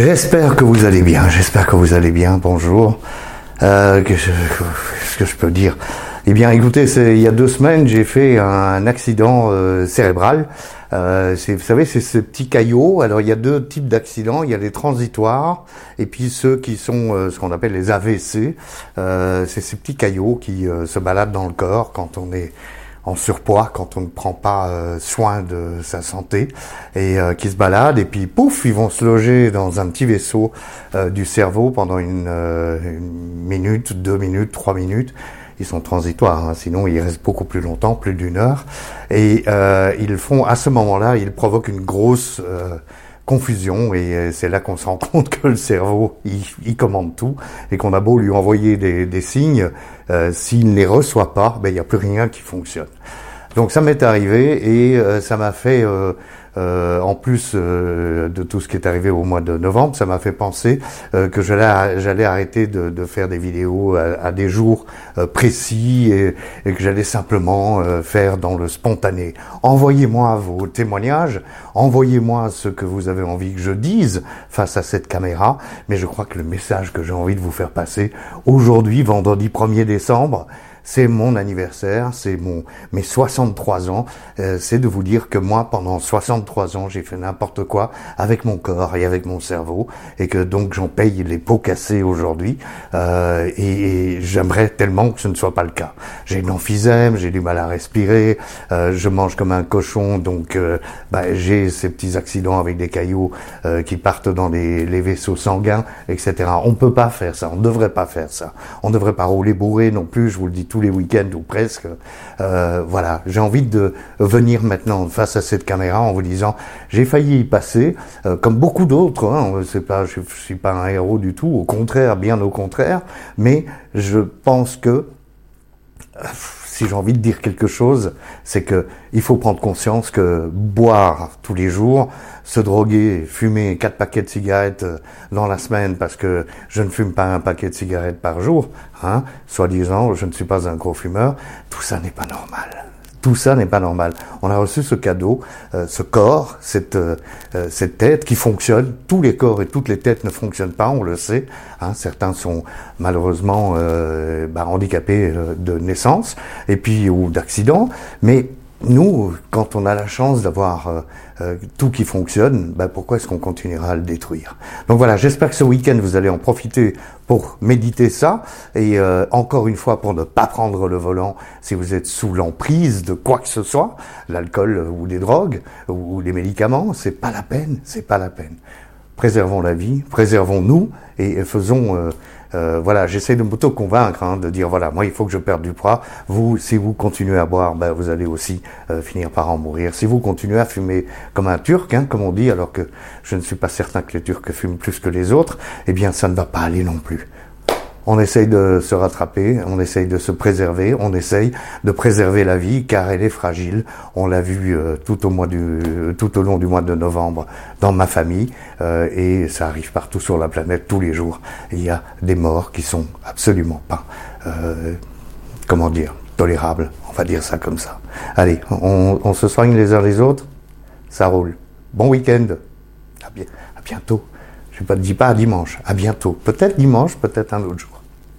J'espère que vous allez bien, j'espère que vous allez bien, bonjour. Euh, Qu'est-ce que je peux dire? Eh bien écoutez, il y a deux semaines j'ai fait un accident euh, cérébral. Euh, vous savez, c'est ce petit caillot. Alors il y a deux types d'accidents. Il y a les transitoires et puis ceux qui sont euh, ce qu'on appelle les AVC. Euh, c'est ces petits caillots qui se baladent dans le corps quand on est en surpoids quand on ne prend pas euh, soin de sa santé et euh, qui se baladent et puis pouf ils vont se loger dans un petit vaisseau euh, du cerveau pendant une, minute, deux minutes, trois minutes. Ils sont transitoires, hein, sinon ils restent beaucoup plus longtemps, plus d'une heure. Et ils font à ce moment-là, ils provoquent une grosse confusion et euh, c'est là qu'on se rend compte que le cerveau il, commande tout et qu'on a beau lui envoyer des, signes, euh, s'il ne les reçoit pas, ben il n'y a plus rien qui fonctionne. Donc ça m'est arrivé et euh, ça m'a fait euh, en plus euh, de tout ce qui est arrivé au mois de novembre, ça m'a fait penser euh, que j'allais arrêter de, de, faire des vidéos à, des jours précis et, et, que j'allais simplement faire dans le spontané. Envoyez-moi vos témoignages, envoyez-moi ce que vous avez envie que je dise face à cette caméra, mais je crois que le message que j'ai envie de vous faire passer aujourd'hui, vendredi 1er décembre, c'est mon anniversaire, c'est mon mes 63 ans, euh, c'est de vous dire que moi pendant 63 ans, j'ai fait n'importe quoi avec mon corps et avec mon cerveau et que donc j'en paye les pots cassés aujourd'hui euh, et, j'aimerais tellement que ce ne soit pas le cas. J'ai une emphysème, j'ai du mal à respirer, euh, je mange comme un cochon donc bah, j'ai ces petits accidents avec des cailloux qui partent dans les, les vaisseaux sanguins, etc. On peut pas faire ça, on ne devrait pas faire ça. On ne devrait pas rouler bourré non plus, je vous le dis tout les week-ends ou presque. Euh, voilà, j'ai envie de venir maintenant face à cette caméra en vous disant, j'ai failli y passer, euh, comme beaucoup d'autres. Hein, c'est pas, je, je suis pas un héros du tout, au contraire, bien au contraire. Mais je pense que si j'ai envie de dire quelque chose, c'est que il faut prendre conscience que boire tous les jours, se droguer, fumer quatre paquets de cigarettes euh, dans la semaine parce que je ne fume pas un paquet de cigarettes par jour, hein, soi-disant je ne suis pas un gros fumeur, tout ça n'est pas normal. Tout ça n'est pas normal. On a reçu ce cadeau, euh, ce corps, cette, euh, euh, cette tête qui fonctionne. Tous les corps et toutes les têtes ne fonctionnent pas, on le sait. Hein. Certains sont malheureusement bah, handicapés de naissance et puis ou d'accident. Mais nous, quand on a la chance d'avoir euh, euh, tout qui fonctionne, bah pourquoi est-ce qu'on continuera à le détruire? Donc voilà, j'espère que ce week-end, vous allez en profiter pour méditer ça, et euh, encore une fois, pour ne pas prendre le volant si vous êtes sous l'emprise de quoi que ce soit, l'alcool ou des drogues ou, les médicaments, c'est pas la peine, c'est pas la peine. Préservons la vie, préservons-nous et faisons euh, voilà, j'essaie de m'auto-convaincre, hein, de dire voilà, moi il faut que je perde du poids. Vous, si vous continuez à boire, ben, vous allez aussi euh, finir par en mourir. Si vous continuez à fumer comme un Turc, hein, comme on dit, alors que je ne suis pas certain que les Turcs fument plus que les autres, eh bien ça ne va pas aller non plus on essaye de se rattraper, on essaye de se préserver, on essaye de préserver la vie car elle est fragile. On l'a vu euh, tout au long du mois de novembre dans ma famille euh, et ça arrive partout sur la planète tous les jours. Il y a des morts qui sont absolument pas, euh, comment dire, tolérables. On va dire ça comme ça. Allez, on, se soigne les uns les autres. Ça roule. Bon week-end. À, à bientôt. Je ne dis pas à dimanche. À bientôt. Peut-être dimanche, peut-être un autre jour.